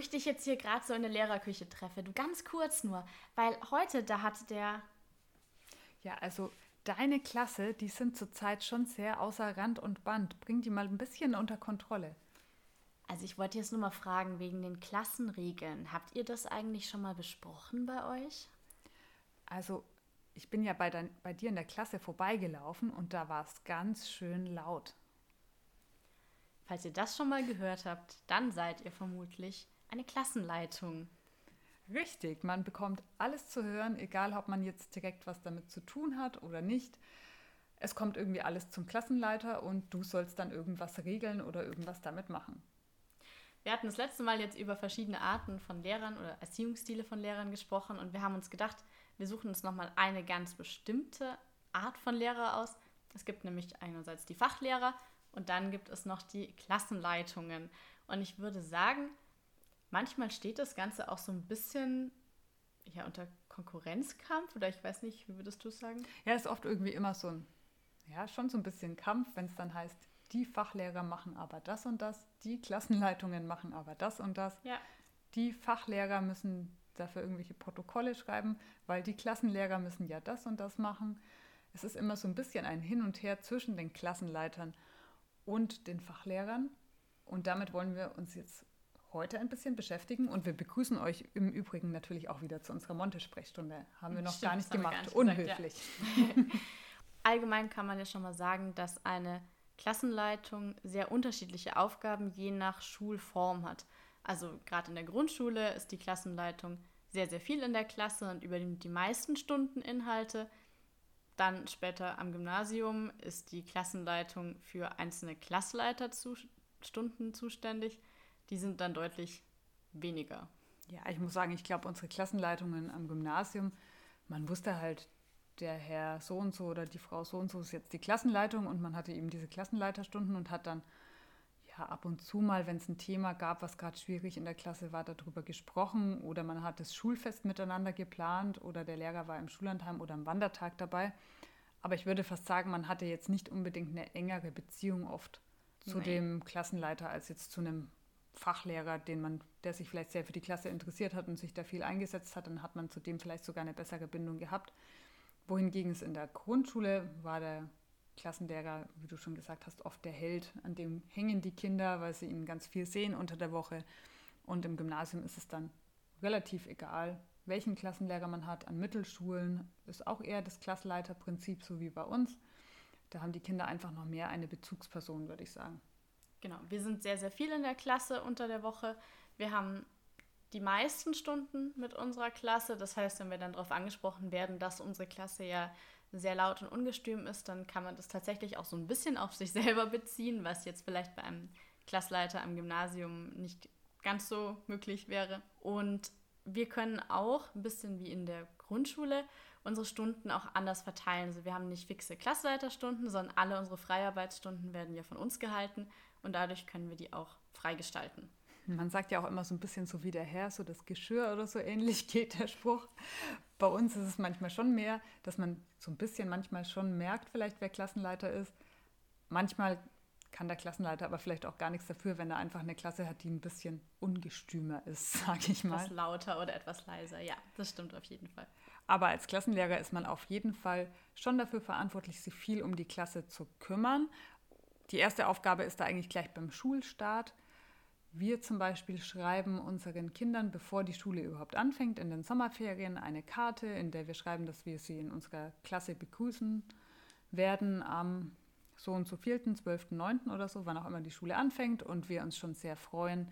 ich dich jetzt hier gerade so in der Lehrerküche treffe. Du ganz kurz nur, weil heute da hat der. Ja, also deine Klasse, die sind zurzeit schon sehr außer Rand und Band. Bring die mal ein bisschen unter Kontrolle. Also ich wollte jetzt nur mal fragen wegen den Klassenregeln. Habt ihr das eigentlich schon mal besprochen bei euch? Also ich bin ja bei, dein, bei dir in der Klasse vorbeigelaufen und da war es ganz schön laut. Falls ihr das schon mal gehört habt, dann seid ihr vermutlich eine Klassenleitung. Richtig, man bekommt alles zu hören, egal ob man jetzt direkt was damit zu tun hat oder nicht. Es kommt irgendwie alles zum Klassenleiter und du sollst dann irgendwas regeln oder irgendwas damit machen. Wir hatten das letzte Mal jetzt über verschiedene Arten von Lehrern oder Erziehungsstile von Lehrern gesprochen und wir haben uns gedacht, wir suchen uns nochmal eine ganz bestimmte Art von Lehrer aus. Es gibt nämlich einerseits die Fachlehrer und dann gibt es noch die Klassenleitungen. Und ich würde sagen, manchmal steht das Ganze auch so ein bisschen ja, unter Konkurrenzkampf oder ich weiß nicht, wie würdest du es sagen? Ja, ist oft irgendwie immer so ein, ja, schon so ein bisschen Kampf, wenn es dann heißt, die Fachlehrer machen aber das und das, die Klassenleitungen machen aber das und das. Ja. Die Fachlehrer müssen dafür irgendwelche Protokolle schreiben, weil die Klassenlehrer müssen ja das und das machen. Es ist immer so ein bisschen ein Hin und Her zwischen den Klassenleitern und den Fachlehrern. Und damit wollen wir uns jetzt heute ein bisschen beschäftigen und wir begrüßen euch im Übrigen natürlich auch wieder zu unserer Monte-Sprechstunde. Haben wir noch Stimmt, gar nicht gemacht. gar nicht Unhöflich. gesagt, ja. Allgemein kann man ja schon mal sagen, dass eine Klassenleitung sehr unterschiedliche Aufgaben je nach Schulform hat. Also gerade in der Grundschule ist die Klassenleitung sehr, sehr viel in der Klasse und übernimmt die meisten Stundeninhalte. Dann später am Gymnasium ist die Klassenleitung für einzelne Klassleiterstunden zuständig. Die sind dann deutlich weniger. Ja, ich muss sagen, ich glaube, unsere Klassenleitungen am Gymnasium, man wusste halt, der Herr so und so oder die Frau so und so ist jetzt die Klassenleitung und man hatte eben diese Klassenleiterstunden und hat dann ja ab und zu mal, wenn es ein Thema gab, was gerade schwierig in der Klasse war, darüber gesprochen oder man hat das Schulfest miteinander geplant oder der Lehrer war im Schullandheim oder am Wandertag dabei. Aber ich würde fast sagen, man hatte jetzt nicht unbedingt eine engere Beziehung oft zu Nein. dem Klassenleiter als jetzt zu einem Fachlehrer, den man, der sich vielleicht sehr für die Klasse interessiert hat und sich da viel eingesetzt hat, dann hat man zu dem vielleicht sogar eine bessere Bindung gehabt. Wohingegen es in der Grundschule war der Klassenlehrer, wie du schon gesagt hast, oft der Held, an dem hängen die Kinder, weil sie ihn ganz viel sehen unter der Woche. Und im Gymnasium ist es dann relativ egal, welchen Klassenlehrer man hat. An Mittelschulen ist auch eher das Klassenleiterprinzip, so wie bei uns. Da haben die Kinder einfach noch mehr eine Bezugsperson, würde ich sagen. Genau, wir sind sehr, sehr viel in der Klasse unter der Woche. Wir haben die meisten Stunden mit unserer Klasse. Das heißt, wenn wir dann darauf angesprochen werden, dass unsere Klasse ja sehr laut und ungestüm ist, dann kann man das tatsächlich auch so ein bisschen auf sich selber beziehen, was jetzt vielleicht bei einem Klassleiter am Gymnasium nicht ganz so möglich wäre. Und wir können auch ein bisschen wie in der Grundschule unsere Stunden auch anders verteilen. Also wir haben nicht fixe Klassleiterstunden, sondern alle unsere Freiarbeitsstunden werden ja von uns gehalten und dadurch können wir die auch freigestalten. Man sagt ja auch immer so ein bisschen so wie der Herr, so das Geschirr oder so ähnlich geht der Spruch. Bei uns ist es manchmal schon mehr, dass man so ein bisschen manchmal schon merkt, vielleicht wer Klassenleiter ist. Manchmal kann der Klassenleiter aber vielleicht auch gar nichts dafür, wenn er einfach eine Klasse hat, die ein bisschen ungestümer ist, sage ich mal. Etwas lauter oder etwas leiser. Ja, das stimmt auf jeden Fall. Aber als Klassenlehrer ist man auf jeden Fall schon dafür verantwortlich, sich viel um die Klasse zu kümmern. Die erste Aufgabe ist da eigentlich gleich beim Schulstart. Wir zum Beispiel schreiben unseren Kindern, bevor die Schule überhaupt anfängt, in den Sommerferien eine Karte, in der wir schreiben, dass wir sie in unserer Klasse begrüßen werden am so und so 4., 12., 9. oder so, wann auch immer die Schule anfängt und wir uns schon sehr freuen,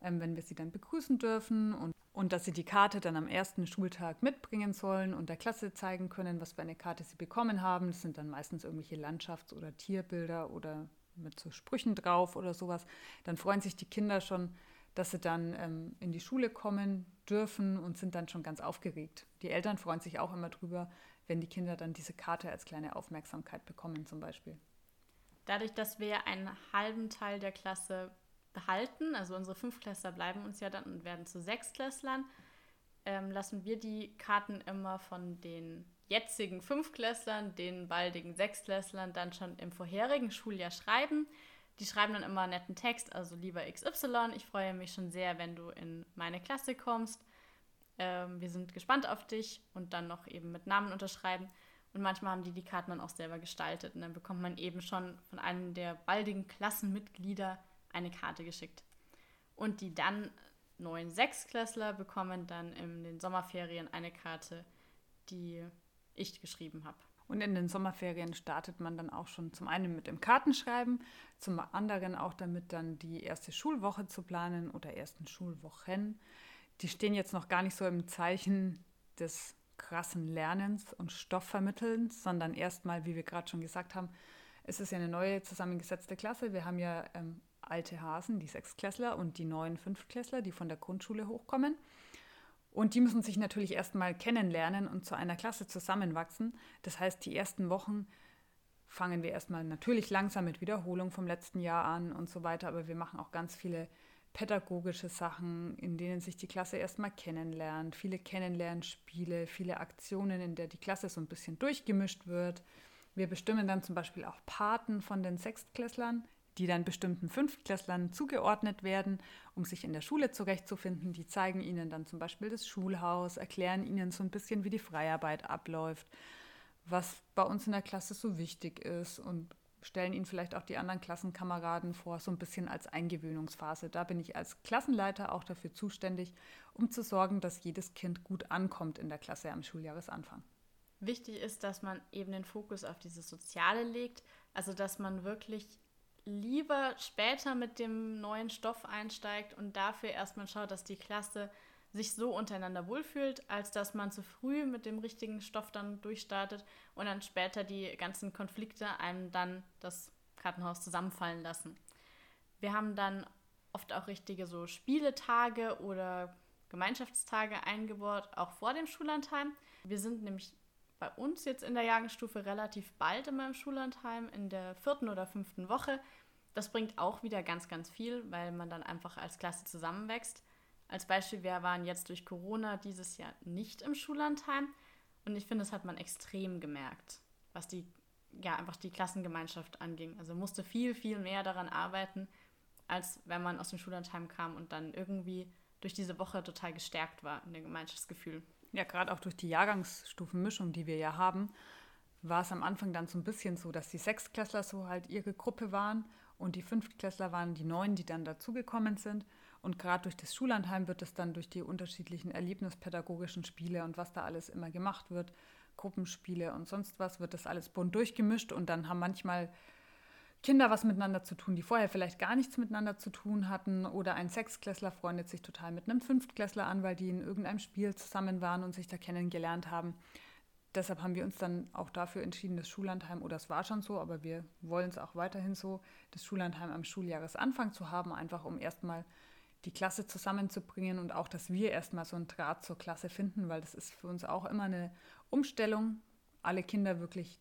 ähm, wenn wir sie dann begrüßen dürfen und, und dass sie die Karte dann am ersten Schultag mitbringen sollen und der Klasse zeigen können, was für eine Karte sie bekommen haben. Das sind dann meistens irgendwelche Landschafts- oder Tierbilder oder mit so Sprüchen drauf oder sowas. Dann freuen sich die Kinder schon, dass sie dann ähm, in die Schule kommen dürfen und sind dann schon ganz aufgeregt. Die Eltern freuen sich auch immer drüber, wenn die Kinder dann diese Karte als kleine Aufmerksamkeit bekommen zum Beispiel. Dadurch, dass wir einen halben Teil der Klasse behalten, also unsere Fünftklässler bleiben uns ja dann und werden zu Sechstklässlern, ähm, lassen wir die Karten immer von den jetzigen Fünftklässlern, den baldigen Sechstklässlern dann schon im vorherigen Schuljahr schreiben. Die schreiben dann immer einen netten Text, also lieber XY, ich freue mich schon sehr, wenn du in meine Klasse kommst. Ähm, wir sind gespannt auf dich und dann noch eben mit Namen unterschreiben. Und manchmal haben die die Karten dann auch selber gestaltet und dann bekommt man eben schon von einem der baldigen Klassenmitglieder eine Karte geschickt. Und die dann neuen Sechsklässler bekommen dann in den Sommerferien eine Karte, die ich geschrieben habe. Und in den Sommerferien startet man dann auch schon zum einen mit dem Kartenschreiben, zum anderen auch damit dann die erste Schulwoche zu planen oder ersten Schulwochen. Die stehen jetzt noch gar nicht so im Zeichen des krassen Lernens und Stoffvermittelns, sondern erstmal, wie wir gerade schon gesagt haben, es ist ja eine neue zusammengesetzte Klasse. Wir haben ja ähm, alte Hasen, die Sechsklässler und die neuen Fünftklässler, die von der Grundschule hochkommen. Und die müssen sich natürlich erstmal kennenlernen und zu einer Klasse zusammenwachsen. Das heißt, die ersten Wochen fangen wir erstmal natürlich langsam mit Wiederholung vom letzten Jahr an und so weiter, aber wir machen auch ganz viele pädagogische Sachen, in denen sich die Klasse erstmal kennenlernt, viele Kennenlernspiele, viele Aktionen, in der die Klasse so ein bisschen durchgemischt wird. Wir bestimmen dann zum Beispiel auch Paten von den Sechstklässlern, die dann bestimmten Fünftklässlern zugeordnet werden, um sich in der Schule zurechtzufinden. Die zeigen ihnen dann zum Beispiel das Schulhaus, erklären ihnen so ein bisschen, wie die Freiarbeit abläuft, was bei uns in der Klasse so wichtig ist und stellen ihnen vielleicht auch die anderen Klassenkameraden vor, so ein bisschen als Eingewöhnungsphase. Da bin ich als Klassenleiter auch dafür zuständig, um zu sorgen, dass jedes Kind gut ankommt in der Klasse am Schuljahresanfang. Wichtig ist, dass man eben den Fokus auf dieses Soziale legt, also dass man wirklich lieber später mit dem neuen Stoff einsteigt und dafür erstmal schaut, dass die Klasse sich so untereinander wohlfühlt, als dass man zu früh mit dem richtigen Stoff dann durchstartet und dann später die ganzen Konflikte einem dann das Kartenhaus zusammenfallen lassen. Wir haben dann oft auch richtige so Spieletage oder Gemeinschaftstage eingebaut, auch vor dem Schullandheim. Wir sind nämlich bei uns jetzt in der Jahrgangsstufe relativ bald in meinem Schullandheim, in der vierten oder fünften Woche. Das bringt auch wieder ganz, ganz viel, weil man dann einfach als Klasse zusammenwächst. Als Beispiel, wir waren jetzt durch Corona dieses Jahr nicht im Schullandheim und ich finde, das hat man extrem gemerkt, was die, ja, einfach die Klassengemeinschaft anging. Also musste viel, viel mehr daran arbeiten, als wenn man aus dem Schullandheim kam und dann irgendwie durch diese Woche total gestärkt war in dem Gemeinschaftsgefühl. Ja, gerade auch durch die Jahrgangsstufenmischung, die wir ja haben, war es am Anfang dann so ein bisschen so, dass die Sechsklässler so halt ihre Gruppe waren und die Fünftklässler waren die Neuen, die dann dazugekommen sind. Und gerade durch das Schullandheim wird es dann durch die unterschiedlichen erlebnispädagogischen Spiele und was da alles immer gemacht wird, Gruppenspiele und sonst was, wird das alles bunt durchgemischt und dann haben manchmal Kinder was miteinander zu tun, die vorher vielleicht gar nichts miteinander zu tun hatten oder ein Sechsklässler freundet sich total mit einem Fünftklässler an, weil die in irgendeinem Spiel zusammen waren und sich da kennengelernt haben. Deshalb haben wir uns dann auch dafür entschieden, das Schullandheim, oder es war schon so, aber wir wollen es auch weiterhin so, das Schullandheim am Schuljahresanfang zu haben, einfach um erstmal die Klasse zusammenzubringen und auch, dass wir erstmal so einen Draht zur Klasse finden, weil das ist für uns auch immer eine Umstellung, alle Kinder wirklich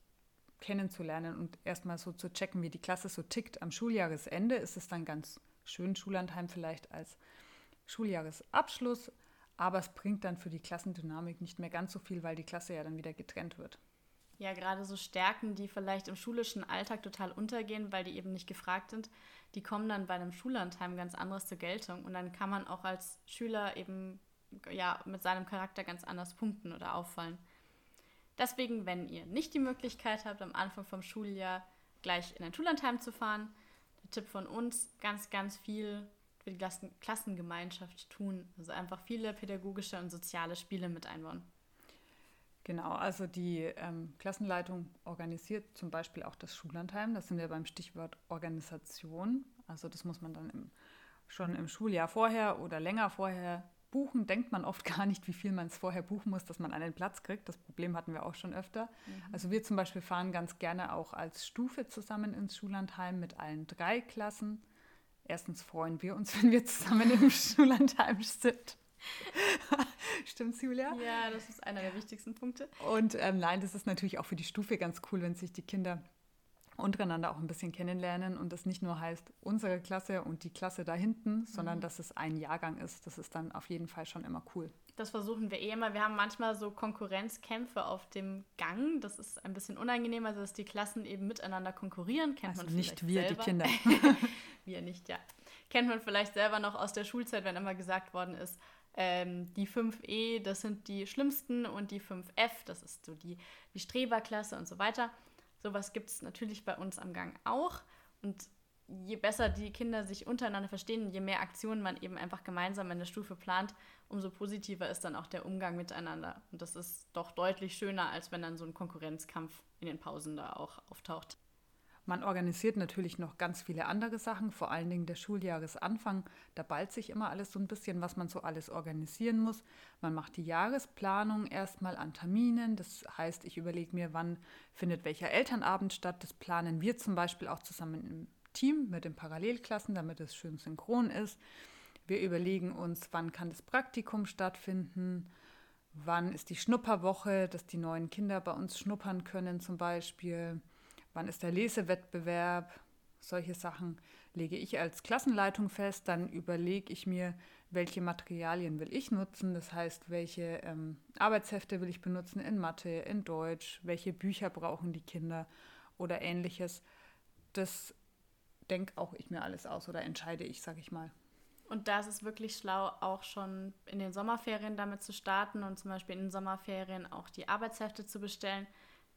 kennenzulernen und erstmal so zu checken, wie die Klasse so tickt. Am Schuljahresende ist es dann ganz schön, Schullandheim vielleicht als Schuljahresabschluss, aber es bringt dann für die Klassendynamik nicht mehr ganz so viel, weil die Klasse ja dann wieder getrennt wird. Ja, gerade so Stärken, die vielleicht im schulischen Alltag total untergehen, weil die eben nicht gefragt sind, die kommen dann bei einem Schullandheim ganz anderes zur Geltung. Und dann kann man auch als Schüler eben ja, mit seinem Charakter ganz anders punkten oder auffallen. Deswegen, wenn ihr nicht die Möglichkeit habt, am Anfang vom Schuljahr gleich in ein Schullandheim zu fahren, der Tipp von uns, ganz, ganz viel für die Klassen Klassengemeinschaft tun. Also einfach viele pädagogische und soziale Spiele mit einbauen. Genau, also die ähm, Klassenleitung organisiert zum Beispiel auch das Schullandheim. Das sind wir beim Stichwort Organisation. Also das muss man dann im, schon im Schuljahr vorher oder länger vorher buchen. Denkt man oft gar nicht, wie viel man es vorher buchen muss, dass man einen Platz kriegt. Das Problem hatten wir auch schon öfter. Mhm. Also wir zum Beispiel fahren ganz gerne auch als Stufe zusammen ins Schullandheim mit allen drei Klassen. Erstens freuen wir uns, wenn wir zusammen im Schullandheim sind. Stimmt, Julia? Ja, das ist einer der wichtigsten Punkte. Und ähm, nein, das ist natürlich auch für die Stufe ganz cool, wenn sich die Kinder untereinander auch ein bisschen kennenlernen und das nicht nur heißt unsere Klasse und die Klasse da hinten, sondern mhm. dass es ein Jahrgang ist. Das ist dann auf jeden Fall schon immer cool. Das versuchen wir eh immer. Wir haben manchmal so Konkurrenzkämpfe auf dem Gang. Das ist ein bisschen unangenehm, also dass die Klassen eben miteinander konkurrieren. Kennt also man nicht wir, selber. die Kinder. wir nicht, ja. Kennt man vielleicht selber noch aus der Schulzeit, wenn immer gesagt worden ist, ähm, die 5e, das sind die schlimmsten und die 5f, das ist so die, die Streberklasse und so weiter. Sowas gibt es natürlich bei uns am Gang auch. Und je besser die Kinder sich untereinander verstehen, je mehr Aktionen man eben einfach gemeinsam in der Stufe plant, umso positiver ist dann auch der Umgang miteinander. Und das ist doch deutlich schöner, als wenn dann so ein Konkurrenzkampf in den Pausen da auch auftaucht. Man organisiert natürlich noch ganz viele andere Sachen, vor allen Dingen der Schuljahresanfang. Da ballt sich immer alles so ein bisschen, was man so alles organisieren muss. Man macht die Jahresplanung erstmal an Terminen. Das heißt, ich überlege mir, wann findet welcher Elternabend statt. Das planen wir zum Beispiel auch zusammen im Team mit den Parallelklassen, damit es schön synchron ist. Wir überlegen uns, wann kann das Praktikum stattfinden, wann ist die Schnupperwoche, dass die neuen Kinder bei uns schnuppern können zum Beispiel wann ist der Lesewettbewerb, solche Sachen lege ich als Klassenleitung fest. Dann überlege ich mir, welche Materialien will ich nutzen. Das heißt, welche ähm, Arbeitshefte will ich benutzen in Mathe, in Deutsch, welche Bücher brauchen die Kinder oder ähnliches. Das denke auch ich mir alles aus oder entscheide ich, sage ich mal. Und da ist es wirklich schlau, auch schon in den Sommerferien damit zu starten und zum Beispiel in den Sommerferien auch die Arbeitshefte zu bestellen,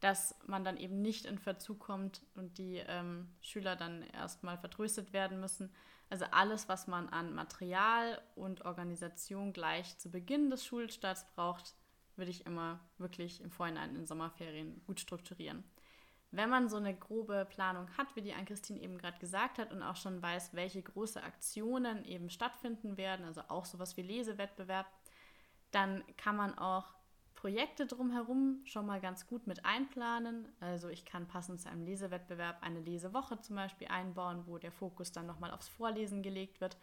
dass man dann eben nicht in Verzug kommt und die ähm, Schüler dann erstmal vertröstet werden müssen. Also alles, was man an Material und Organisation gleich zu Beginn des Schulstarts braucht, würde ich immer wirklich im Vorhinein in Sommerferien gut strukturieren. Wenn man so eine grobe Planung hat, wie die Ann-Christine eben gerade gesagt hat, und auch schon weiß, welche große Aktionen eben stattfinden werden, also auch sowas wie Lesewettbewerb, dann kann man auch Projekte drumherum schon mal ganz gut mit einplanen. Also ich kann passend zu einem Lesewettbewerb eine Lesewoche zum Beispiel einbauen, wo der Fokus dann nochmal aufs Vorlesen gelegt wird.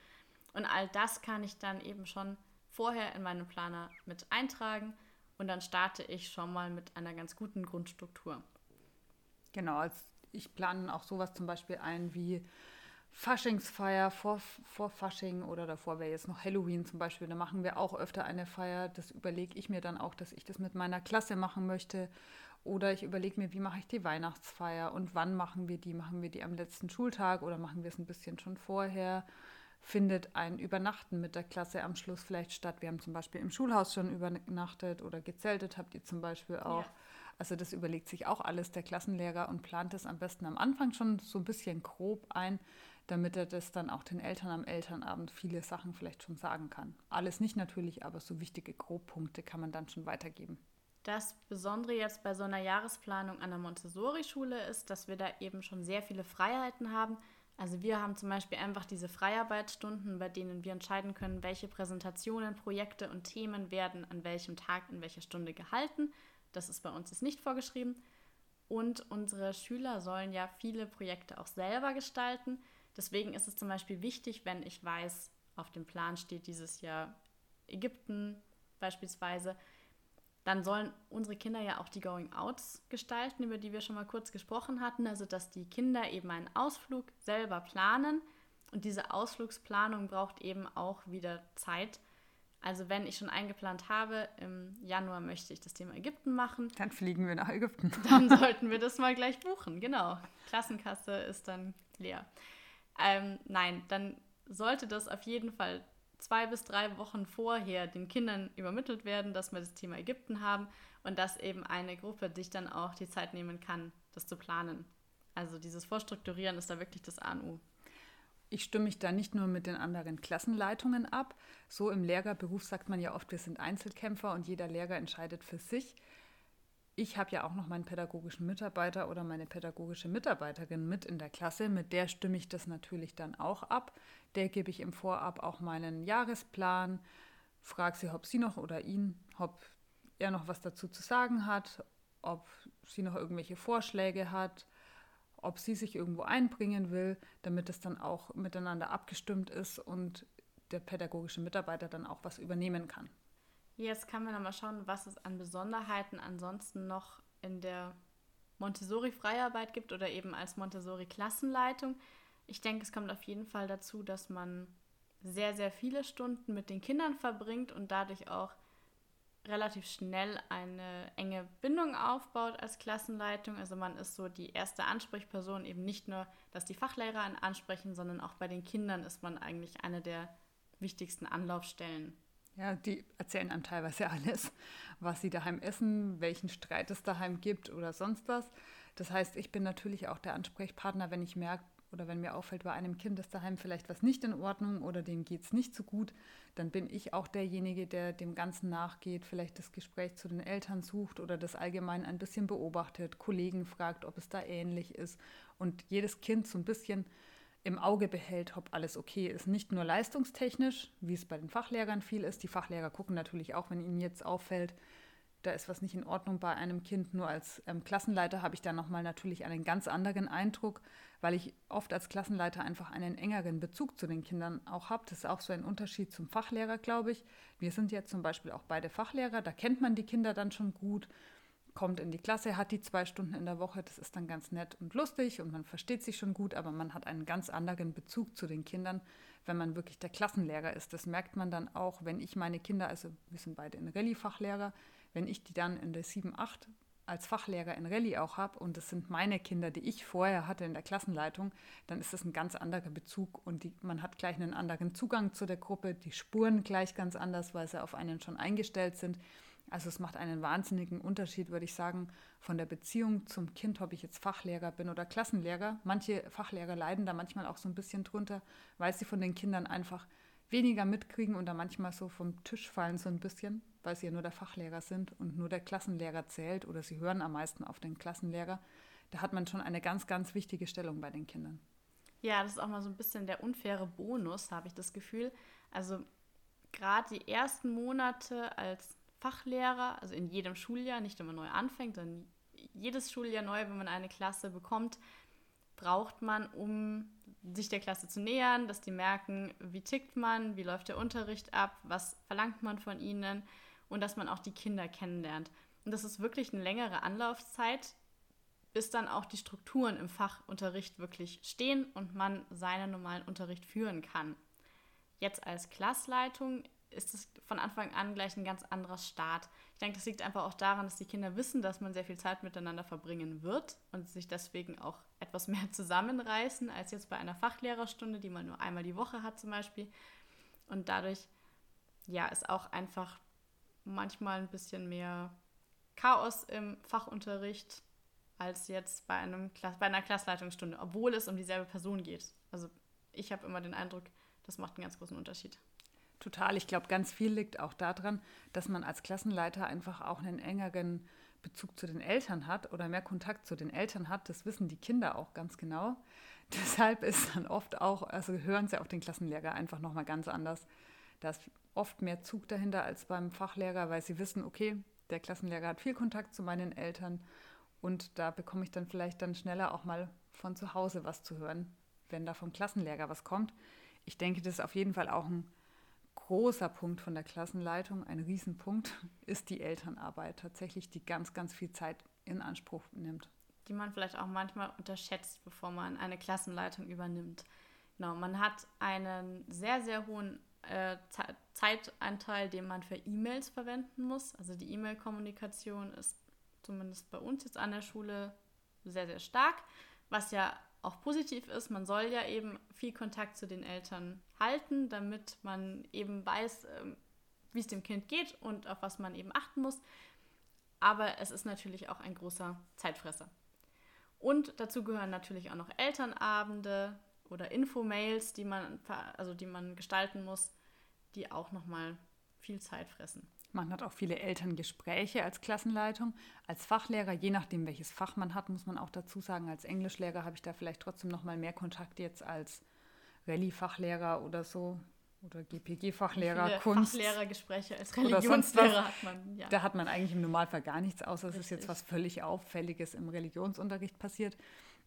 Und all das kann ich dann eben schon vorher in meinen Planer mit eintragen und dann starte ich schon mal mit einer ganz guten Grundstruktur. Genau, ich plane auch sowas zum Beispiel ein wie Faschingsfeier vor, vor Fasching oder davor wäre jetzt noch Halloween zum Beispiel. Da machen wir auch öfter eine Feier. Das überlege ich mir dann auch, dass ich das mit meiner Klasse machen möchte. Oder ich überlege mir, wie mache ich die Weihnachtsfeier und wann machen wir die? Machen wir die am letzten Schultag oder machen wir es ein bisschen schon vorher? Findet ein Übernachten mit der Klasse am Schluss vielleicht statt? Wir haben zum Beispiel im Schulhaus schon übernachtet oder gezeltet, habt ihr zum Beispiel auch. Ja. Also das überlegt sich auch alles der Klassenlehrer und plant es am besten am Anfang schon so ein bisschen grob ein, damit er das dann auch den Eltern am Elternabend viele Sachen vielleicht schon sagen kann. Alles nicht natürlich, aber so wichtige Grobpunkte kann man dann schon weitergeben. Das Besondere jetzt bei so einer Jahresplanung an der Montessori-Schule ist, dass wir da eben schon sehr viele Freiheiten haben. Also wir haben zum Beispiel einfach diese Freiarbeitsstunden, bei denen wir entscheiden können, welche Präsentationen, Projekte und Themen werden an welchem Tag in welcher Stunde gehalten. Das ist bei uns jetzt nicht vorgeschrieben. Und unsere Schüler sollen ja viele Projekte auch selber gestalten. Deswegen ist es zum Beispiel wichtig, wenn ich weiß, auf dem Plan steht dieses Jahr Ägypten beispielsweise, dann sollen unsere Kinder ja auch die Going Outs gestalten, über die wir schon mal kurz gesprochen hatten. Also, dass die Kinder eben einen Ausflug selber planen. Und diese Ausflugsplanung braucht eben auch wieder Zeit. Also, wenn ich schon eingeplant habe, im Januar möchte ich das Thema Ägypten machen. Dann fliegen wir nach Ägypten. Dann sollten wir das mal gleich buchen, genau. Klassenkasse ist dann leer. Ähm, nein, dann sollte das auf jeden Fall zwei bis drei Wochen vorher den Kindern übermittelt werden, dass wir das Thema Ägypten haben und dass eben eine Gruppe sich dann auch die Zeit nehmen kann, das zu planen. Also dieses Vorstrukturieren ist da wirklich das A und O. Ich stimme mich da nicht nur mit den anderen Klassenleitungen ab. So im Lehrerberuf sagt man ja oft, wir sind Einzelkämpfer und jeder Lehrer entscheidet für sich ich habe ja auch noch meinen pädagogischen Mitarbeiter oder meine pädagogische Mitarbeiterin mit in der Klasse. Mit der stimme ich das natürlich dann auch ab. Der gebe ich im Vorab auch meinen Jahresplan, frage sie, ob sie noch oder ihn, ob er noch was dazu zu sagen hat, ob sie noch irgendwelche Vorschläge hat, ob sie sich irgendwo einbringen will, damit es dann auch miteinander abgestimmt ist und der pädagogische Mitarbeiter dann auch was übernehmen kann. Jetzt kann man aber schauen, was es an Besonderheiten ansonsten noch in der Montessori-Freiarbeit gibt oder eben als Montessori-Klassenleitung. Ich denke, es kommt auf jeden Fall dazu, dass man sehr, sehr viele Stunden mit den Kindern verbringt und dadurch auch relativ schnell eine enge Bindung aufbaut als Klassenleitung. Also man ist so die erste Ansprechperson, eben nicht nur, dass die Fachlehrer einen ansprechen, sondern auch bei den Kindern ist man eigentlich eine der wichtigsten Anlaufstellen. Ja, die erzählen einem teilweise alles, was sie daheim essen, welchen Streit es daheim gibt oder sonst was. Das heißt, ich bin natürlich auch der Ansprechpartner, wenn ich merke, oder wenn mir auffällt, bei einem Kind ist daheim vielleicht was nicht in Ordnung oder dem geht es nicht so gut, dann bin ich auch derjenige, der dem Ganzen nachgeht, vielleicht das Gespräch zu den Eltern sucht oder das allgemein ein bisschen beobachtet, Kollegen fragt, ob es da ähnlich ist und jedes Kind so ein bisschen im Auge behält, ob alles okay ist. Nicht nur leistungstechnisch, wie es bei den Fachlehrern viel ist. Die Fachlehrer gucken natürlich auch, wenn ihnen jetzt auffällt, da ist was nicht in Ordnung bei einem Kind. Nur als ähm, Klassenleiter habe ich da nochmal natürlich einen ganz anderen Eindruck, weil ich oft als Klassenleiter einfach einen engeren Bezug zu den Kindern auch habe. Das ist auch so ein Unterschied zum Fachlehrer, glaube ich. Wir sind ja zum Beispiel auch beide Fachlehrer, da kennt man die Kinder dann schon gut, kommt in die Klasse, hat die zwei Stunden in der Woche, das ist dann ganz nett und lustig und man versteht sich schon gut, aber man hat einen ganz anderen Bezug zu den Kindern, wenn man wirklich der Klassenlehrer ist. Das merkt man dann auch, wenn ich meine Kinder, also wir sind beide in Rallye-Fachlehrer, wenn ich die dann in der 7, 8 als Fachlehrer in Rallye auch habe und das sind meine Kinder, die ich vorher hatte in der Klassenleitung, dann ist das ein ganz anderer Bezug und die, man hat gleich einen anderen Zugang zu der Gruppe, die Spuren gleich ganz anders, weil sie auf einen schon eingestellt sind. Also es macht einen wahnsinnigen Unterschied, würde ich sagen, von der Beziehung zum Kind, ob ich jetzt Fachlehrer bin oder Klassenlehrer. Manche Fachlehrer leiden da manchmal auch so ein bisschen drunter, weil sie von den Kindern einfach weniger mitkriegen und da manchmal so vom Tisch fallen so ein bisschen, weil sie ja nur der Fachlehrer sind und nur der Klassenlehrer zählt oder sie hören am meisten auf den Klassenlehrer. Da hat man schon eine ganz, ganz wichtige Stellung bei den Kindern. Ja, das ist auch mal so ein bisschen der unfaire Bonus, habe ich das Gefühl. Also gerade die ersten Monate als Fachlehrer, also in jedem Schuljahr, nicht man neu anfängt, sondern jedes Schuljahr neu, wenn man eine Klasse bekommt, braucht man, um sich der Klasse zu nähern, dass die merken, wie tickt man, wie läuft der Unterricht ab, was verlangt man von ihnen und dass man auch die Kinder kennenlernt. Und das ist wirklich eine längere Anlaufzeit, bis dann auch die Strukturen im Fachunterricht wirklich stehen und man seinen normalen Unterricht führen kann. Jetzt als Klassleitung ist es von Anfang an gleich ein ganz anderer Start. Ich denke, das liegt einfach auch daran, dass die Kinder wissen, dass man sehr viel Zeit miteinander verbringen wird und sich deswegen auch etwas mehr zusammenreißen als jetzt bei einer Fachlehrerstunde, die man nur einmal die Woche hat zum Beispiel. Und dadurch, ja, ist auch einfach manchmal ein bisschen mehr Chaos im Fachunterricht als jetzt bei, einem, bei einer Klassleitungsstunde, obwohl es um dieselbe Person geht. Also ich habe immer den Eindruck, das macht einen ganz großen Unterschied. Total. Ich glaube, ganz viel liegt auch daran, dass man als Klassenleiter einfach auch einen engeren Bezug zu den Eltern hat oder mehr Kontakt zu den Eltern hat. Das wissen die Kinder auch ganz genau. Deshalb ist dann oft auch, also hören sie auf den Klassenlehrer einfach nochmal ganz anders. Da ist oft mehr Zug dahinter als beim Fachlehrer, weil sie wissen, okay, der Klassenlehrer hat viel Kontakt zu meinen Eltern und da bekomme ich dann vielleicht dann schneller auch mal von zu Hause was zu hören, wenn da vom Klassenlehrer was kommt. Ich denke, das ist auf jeden Fall auch ein großer Punkt von der Klassenleitung, ein Riesenpunkt, ist die Elternarbeit tatsächlich, die ganz, ganz viel Zeit in Anspruch nimmt. Die man vielleicht auch manchmal unterschätzt, bevor man eine Klassenleitung übernimmt. Genau, man hat einen sehr, sehr hohen äh, Zeitanteil, den man für E-Mails verwenden muss. Also die E-Mail-Kommunikation ist zumindest bei uns jetzt an der Schule sehr, sehr stark, was ja auch positiv ist. Man soll ja eben viel Kontakt zu den Eltern halten, damit man eben weiß, ähm, wie es dem Kind geht und auf was man eben achten muss. Aber es ist natürlich auch ein großer Zeitfresser. Und dazu gehören natürlich auch noch Elternabende oder Infomails, die man, also die man gestalten muss, die auch nochmal viel Zeit fressen. Man hat auch viele Elterngespräche als Klassenleitung. Als Fachlehrer, je nachdem, welches Fach man hat, muss man auch dazu sagen, als Englischlehrer habe ich da vielleicht trotzdem noch mal mehr Kontakt jetzt als Rallye-Fachlehrer oder so oder GPG-Fachlehrer, Kunst. Fachlehrergespräche als Religionslehrer hat man, ja. Da hat man eigentlich im Normalfall gar nichts, außer es ist jetzt was völlig Auffälliges im Religionsunterricht passiert.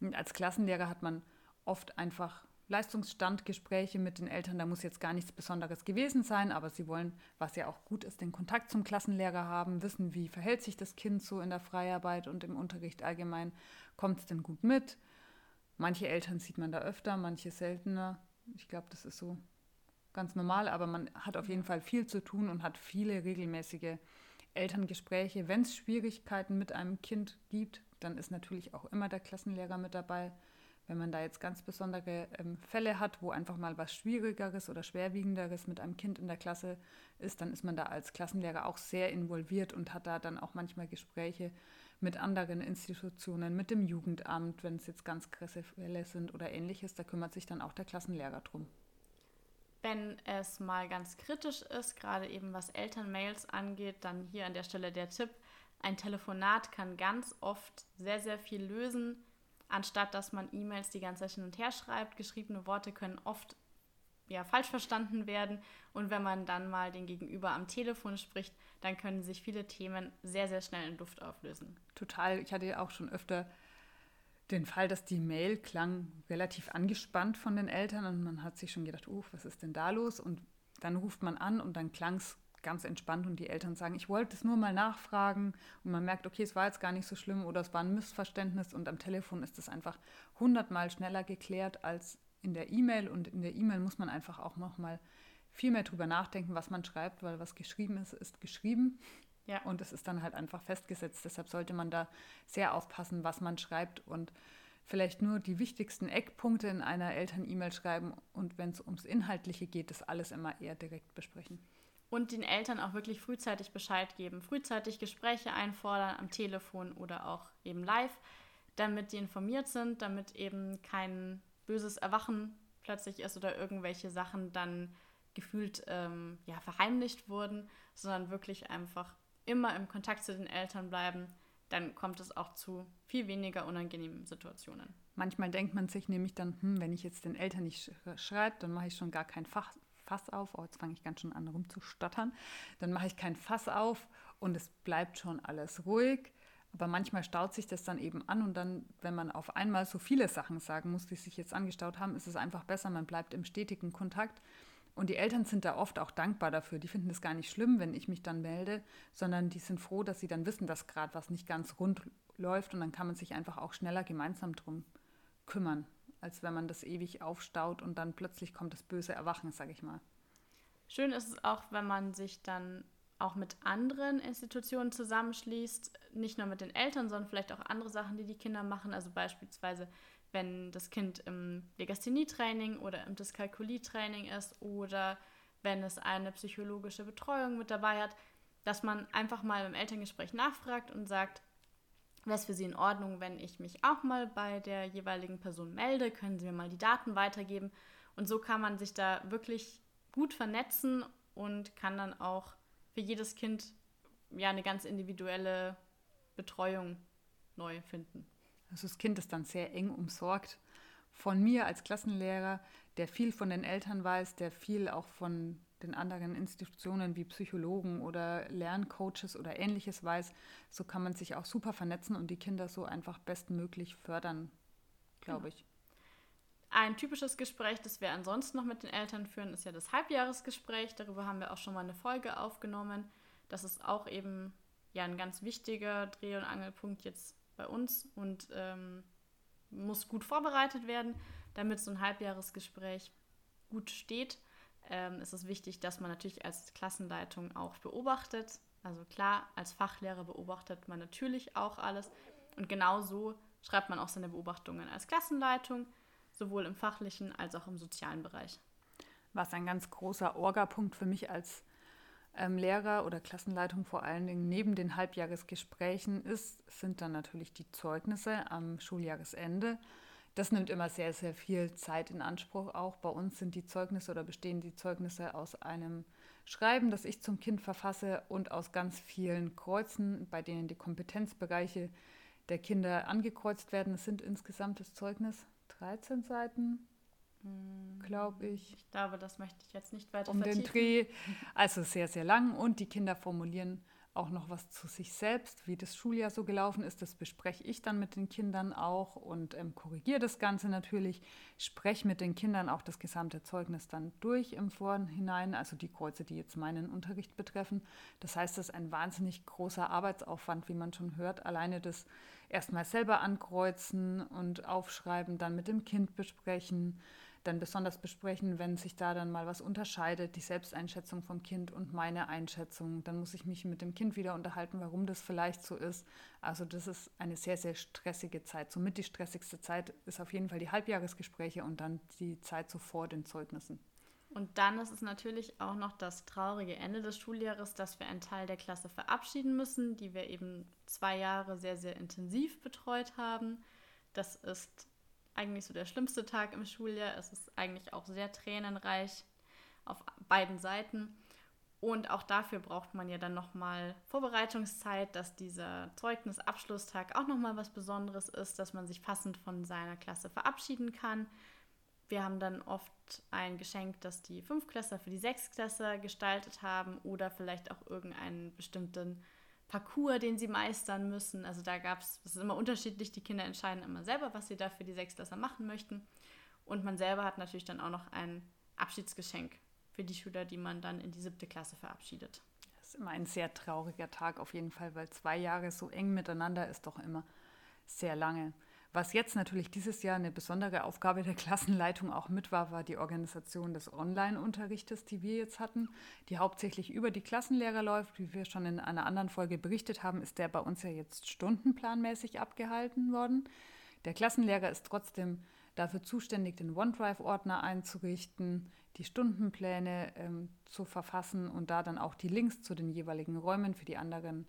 Und als Klassenlehrer hat man oft einfach Leistungsstandgespräche mit den Eltern. Da muss jetzt gar nichts Besonderes gewesen sein, aber sie wollen, was ja auch gut ist, den Kontakt zum Klassenlehrer haben, wissen, wie verhält sich das Kind so in der Freiarbeit und im Unterricht allgemein. Kommt es denn gut mit? Manche Eltern sieht man da öfter, manche seltener. Ich glaube, das ist so ganz normal, aber man hat auf jeden Fall viel zu tun und hat viele regelmäßige Elterngespräche. Wenn es Schwierigkeiten mit einem Kind gibt, dann ist natürlich auch immer der Klassenlehrer mit dabei. Wenn man da jetzt ganz besondere ähm, Fälle hat, wo einfach mal was Schwierigeres oder Schwerwiegenderes mit einem Kind in der Klasse ist, dann ist man da als Klassenlehrer auch sehr involviert und hat da dann auch manchmal Gespräche mit anderen Institutionen, mit dem Jugendamt, wenn es jetzt ganz krasse Fälle sind oder ähnliches. Da kümmert sich dann auch der Klassenlehrer drum. Wenn es mal ganz kritisch ist, gerade eben was Elternmails angeht, dann hier an der Stelle der Tipp, ein Telefonat kann ganz oft sehr, sehr viel lösen anstatt dass man E-Mails die ganze Zeit hin und her schreibt. Geschriebene Worte können oft ja, falsch verstanden werden. Und wenn man dann mal den Gegenüber am Telefon spricht, dann können sich viele Themen sehr, sehr schnell in Luft auflösen. Total. Ich hatte ja auch schon öfter den Fall, dass die Mail klang relativ angespannt von den Eltern und man hat sich schon gedacht, oh, was ist denn da los? Und dann ruft man an und dann klang es ganz entspannt und die Eltern sagen, ich wollte es nur mal nachfragen und man merkt, okay, es war jetzt gar nicht so schlimm oder es war ein Missverständnis und am Telefon ist es einfach hundertmal schneller geklärt als in der E-Mail und in der E-Mail muss man einfach auch noch mal viel mehr drüber nachdenken, was man schreibt, weil was geschrieben ist, ist geschrieben. Ja. Und es ist dann halt einfach festgesetzt. Deshalb sollte man da sehr aufpassen, was man schreibt und vielleicht nur die wichtigsten Eckpunkte in einer Eltern-E-Mail schreiben und wenn es ums Inhaltliche geht, das alles immer eher direkt besprechen und den Eltern auch wirklich frühzeitig Bescheid geben, frühzeitig Gespräche einfordern am Telefon oder auch eben live, damit die informiert sind, damit eben kein böses Erwachen plötzlich ist oder irgendwelche Sachen dann gefühlt ähm, ja, verheimlicht wurden, sondern wirklich einfach immer im Kontakt zu den Eltern bleiben, dann kommt es auch zu viel weniger unangenehmen Situationen. Manchmal denkt man sich nämlich dann, hm, wenn ich jetzt den Eltern nicht schreibe, dann mache ich schon gar kein Fach, Fass auf, oh, jetzt fange ich ganz schön an rumzustottern, dann mache ich kein Fass auf und es bleibt schon alles ruhig. Aber manchmal staut sich das dann eben an und dann, wenn man auf einmal so viele Sachen sagen muss, die sich jetzt angestaut haben, ist es einfach besser, man bleibt im stetigen Kontakt. Und die Eltern sind da oft auch dankbar dafür. Die finden es gar nicht schlimm, wenn ich mich dann melde, sondern die sind froh, dass sie dann wissen, dass gerade was nicht ganz rund läuft und dann kann man sich einfach auch schneller gemeinsam drum kümmern als wenn man das ewig aufstaut und dann plötzlich kommt das böse Erwachen, sage ich mal. Schön ist es auch, wenn man sich dann auch mit anderen Institutionen zusammenschließt, nicht nur mit den Eltern, sondern vielleicht auch andere Sachen, die die Kinder machen. Also beispielsweise, wenn das Kind im Legasthenie-Training oder im Dyskalkulie-Training ist oder wenn es eine psychologische Betreuung mit dabei hat, dass man einfach mal im Elterngespräch nachfragt und sagt, Wäre es für Sie in Ordnung, wenn ich mich auch mal bei der jeweiligen Person melde? Können Sie mir mal die Daten weitergeben? Und so kann man sich da wirklich gut vernetzen und kann dann auch für jedes Kind ja eine ganz individuelle Betreuung neu finden. Also das Kind ist dann sehr eng umsorgt von mir als Klassenlehrer, der viel von den Eltern weiß, der viel auch von den anderen Institutionen wie Psychologen oder Lerncoaches oder ähnliches weiß, so kann man sich auch super vernetzen und die Kinder so einfach bestmöglich fördern, glaube genau. ich. Ein typisches Gespräch, das wir ansonsten noch mit den Eltern führen, ist ja das Halbjahresgespräch. Darüber haben wir auch schon mal eine Folge aufgenommen. Das ist auch eben ja ein ganz wichtiger Dreh- und Angelpunkt jetzt bei uns und ähm, muss gut vorbereitet werden, damit so ein Halbjahresgespräch gut steht ähm, ist es wichtig, dass man natürlich als Klassenleitung auch beobachtet. Also klar, als Fachlehrer beobachtet man natürlich auch alles. Und genau so schreibt man auch seine Beobachtungen als Klassenleitung, sowohl im fachlichen als auch im sozialen Bereich. Was ein ganz großer Orga-Punkt für mich als ähm, Lehrer oder Klassenleitung vor allen Dingen neben den Halbjahresgesprächen ist, sind dann natürlich die Zeugnisse am Schuljahresende das nimmt immer sehr, sehr viel Zeit in Anspruch. Auch bei uns sind die Zeugnisse oder bestehen die Zeugnisse aus einem Schreiben, das ich zum Kind verfasse und aus ganz vielen Kreuzen, bei denen die Kompetenzbereiche der Kinder angekreuzt werden. Es sind insgesamt das Zeugnis 13 Seiten, glaube ich. Ich glaube, das möchte ich jetzt nicht weiter um vertiefen. den Dreh. Also sehr, sehr lang und die Kinder formulieren auch noch was zu sich selbst, wie das Schuljahr so gelaufen ist. Das bespreche ich dann mit den Kindern auch und ähm, korrigiere das Ganze natürlich. Spreche mit den Kindern auch das gesamte Zeugnis dann durch im Vorhinein, also die Kreuze, die jetzt meinen Unterricht betreffen. Das heißt, das ist ein wahnsinnig großer Arbeitsaufwand, wie man schon hört. Alleine das erstmal selber ankreuzen und aufschreiben, dann mit dem Kind besprechen dann besonders besprechen, wenn sich da dann mal was unterscheidet, die Selbsteinschätzung vom Kind und meine Einschätzung. Dann muss ich mich mit dem Kind wieder unterhalten, warum das vielleicht so ist. Also das ist eine sehr, sehr stressige Zeit. Somit die stressigste Zeit ist auf jeden Fall die Halbjahresgespräche und dann die Zeit so vor den Zeugnissen. Und dann ist es natürlich auch noch das traurige Ende des Schuljahres, dass wir einen Teil der Klasse verabschieden müssen, die wir eben zwei Jahre sehr, sehr intensiv betreut haben. Das ist eigentlich so der schlimmste Tag im Schuljahr. Es ist eigentlich auch sehr tränenreich auf beiden Seiten. Und auch dafür braucht man ja dann nochmal Vorbereitungszeit, dass dieser Zeugnisabschlusstag auch nochmal was Besonderes ist, dass man sich passend von seiner Klasse verabschieden kann. Wir haben dann oft ein Geschenk, das die Fünftklässler für die Sechstklässler gestaltet haben oder vielleicht auch irgendeinen bestimmten Parcours, den sie meistern müssen. Also da gab es, es ist immer unterschiedlich, die Kinder entscheiden immer selber, was sie da für die Sechsklässler machen möchten. Und man selber hat natürlich dann auch noch ein Abschiedsgeschenk für die Schüler, die man dann in die siebte Klasse verabschiedet. Das ist immer ein sehr trauriger Tag auf jeden Fall, weil zwei Jahre so eng miteinander ist doch immer sehr lange. Was jetzt natürlich dieses Jahr eine besondere Aufgabe der Klassenleitung auch mit war, war die Organisation des Online-Unterrichtes, die wir jetzt hatten, die hauptsächlich über die Klassenlehrer läuft. Wie wir schon in einer anderen Folge berichtet haben, ist der bei uns ja jetzt stundenplanmäßig abgehalten worden. Der Klassenlehrer ist trotzdem dafür zuständig, den OneDrive-Ordner einzurichten, die Stundenpläne ähm, zu verfassen und da dann auch die Links zu den jeweiligen Räumen für die anderen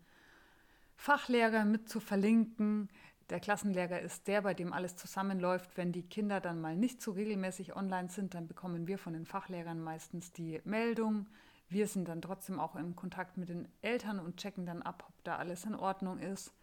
Fachlehrer mit zu verlinken. Der Klassenlehrer ist der, bei dem alles zusammenläuft. Wenn die Kinder dann mal nicht so regelmäßig online sind, dann bekommen wir von den Fachlehrern meistens die Meldung. Wir sind dann trotzdem auch im Kontakt mit den Eltern und checken dann ab, ob da alles in Ordnung ist.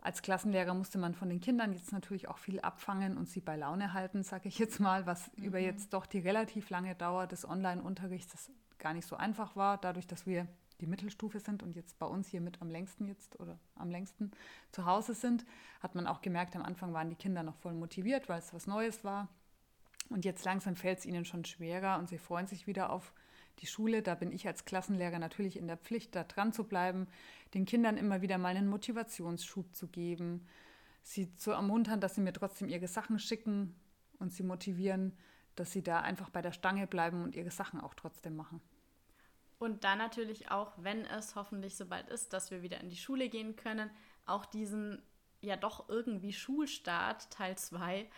Als Klassenlehrer musste man von den Kindern jetzt natürlich auch viel abfangen und sie bei Laune halten, sage ich jetzt mal, was mhm. über jetzt doch die relativ lange Dauer des Online-Unterrichts gar nicht so einfach war, dadurch, dass wir die Mittelstufe sind und jetzt bei uns hier mit am längsten jetzt oder am längsten zu Hause sind, hat man auch gemerkt, am Anfang waren die Kinder noch voll motiviert, weil es was Neues war. Und jetzt langsam fällt es ihnen schon schwerer und sie freuen sich wieder auf die Schule. Da bin ich als Klassenlehrer natürlich in der Pflicht, da dran zu bleiben, den Kindern immer wieder mal einen Motivationsschub zu geben, sie zu ermuntern, dass sie mir trotzdem ihre Sachen schicken und sie motivieren, dass sie da einfach bei der Stange bleiben und ihre Sachen auch trotzdem machen. Und dann natürlich auch, wenn es hoffentlich soweit ist, dass wir wieder in die Schule gehen können, auch diesen ja doch irgendwie Schulstart Teil 2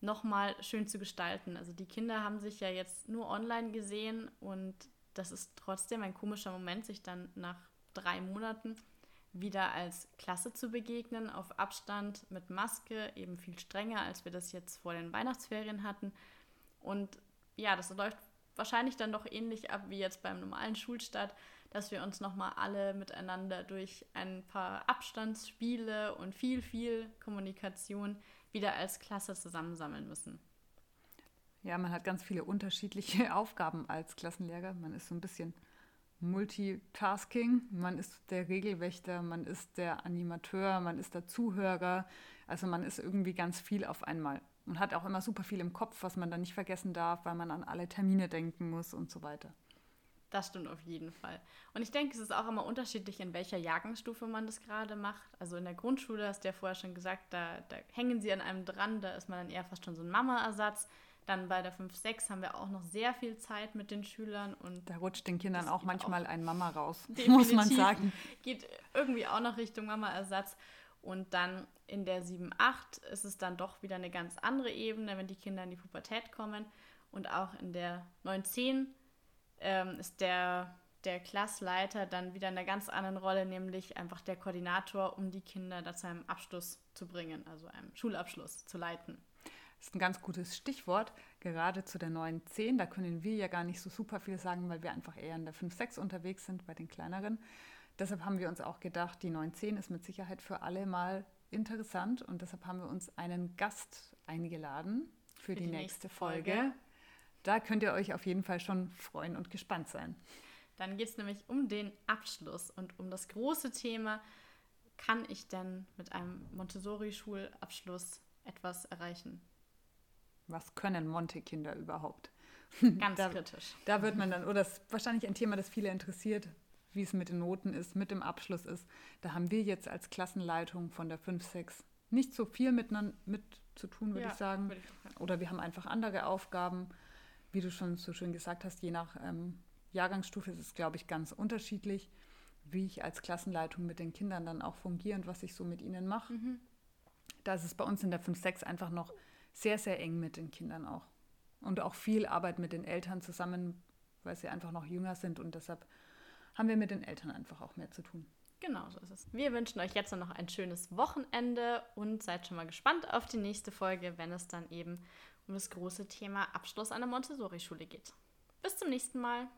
nochmal schön zu gestalten. Also die Kinder haben sich ja jetzt nur online gesehen und das ist trotzdem ein komischer Moment, sich dann nach drei Monaten wieder als Klasse zu begegnen, auf Abstand mit Maske, eben viel strenger, als wir das jetzt vor den Weihnachtsferien hatten. Und ja, das läuft wahrscheinlich dann doch ähnlich ab wie jetzt beim normalen Schulstart, dass wir uns nochmal alle miteinander durch ein paar Abstandsspiele und viel, viel Kommunikation wieder als Klasse zusammensammeln müssen. Ja, man hat ganz viele unterschiedliche Aufgaben als Klassenlehrer. Man ist so ein bisschen Multitasking. Man ist der Regelwächter, man ist der Animateur, man ist der Zuhörer. Also man ist irgendwie ganz viel auf einmal und hat auch immer super viel im Kopf, was man dann nicht vergessen darf, weil man an alle Termine denken muss und so weiter. Das stimmt auf jeden Fall. Und ich denke, es ist auch immer unterschiedlich, in welcher Jahrgangsstufe man das gerade macht. Also in der Grundschule, hast du ja vorher schon gesagt, da, da hängen sie an einem dran, da ist man dann eher fast schon so ein Mama-Ersatz. Dann bei der 5, 6 haben wir auch noch sehr viel Zeit mit den Schülern. und Da rutscht den Kindern auch manchmal auch ein Mama raus, muss man sagen. Geht irgendwie auch noch Richtung Mama-Ersatz. Und dann in der 7-8 ist es dann doch wieder eine ganz andere Ebene, wenn die Kinder in die Pubertät kommen. Und auch in der 9-10 ähm, ist der, der Klassleiter dann wieder in einer ganz anderen Rolle, nämlich einfach der Koordinator, um die Kinder da zu einem Abschluss zu bringen, also einem Schulabschluss zu leiten. Das ist ein ganz gutes Stichwort, gerade zu der 9-10. Da können wir ja gar nicht so super viel sagen, weil wir einfach eher in der 5-6 unterwegs sind bei den kleineren. Deshalb haben wir uns auch gedacht, die 910 ist mit Sicherheit für alle mal interessant und deshalb haben wir uns einen Gast eingeladen für, für die, die, nächste, nächste Folge. Folge. Da könnt ihr euch auf jeden Fall schon freuen und gespannt sein. Dann geht es nämlich um den Abschluss und um das große Thema, kann ich denn mit einem Montessori-Schulabschluss etwas erreichen? Was können Monte-Kinder überhaupt? Ganz da, kritisch. Da wird man dann, oder das ist wahrscheinlich ein Thema, das viele interessiert, wie es mit den Noten ist, mit dem Abschluss ist. Da haben wir jetzt als Klassenleitung von der 5, 6 nicht so viel mit, mit zu tun, würde ja, ich sagen. Würd ich oder wir haben einfach andere Aufgaben. Wie du schon so schön gesagt hast, je nach ähm, Jahrgangsstufe ist es, glaube ich, ganz unterschiedlich, wie ich als Klassenleitung mit den Kindern dann auch fungiere und was ich so mit ihnen mache. Mhm. Da ist es bei uns in der 5, 6 einfach noch sehr, sehr eng mit den Kindern auch. Und auch viel Arbeit mit den Eltern zusammen, weil sie einfach noch jünger sind und deshalb haben wir mit den Eltern einfach auch mehr zu tun. Genau, so ist es. Wir wünschen euch jetzt noch ein schönes Wochenende und seid schon mal gespannt auf die nächste Folge, wenn es dann eben um das große Thema Abschluss an der Montessori-Schule geht. Bis zum nächsten Mal.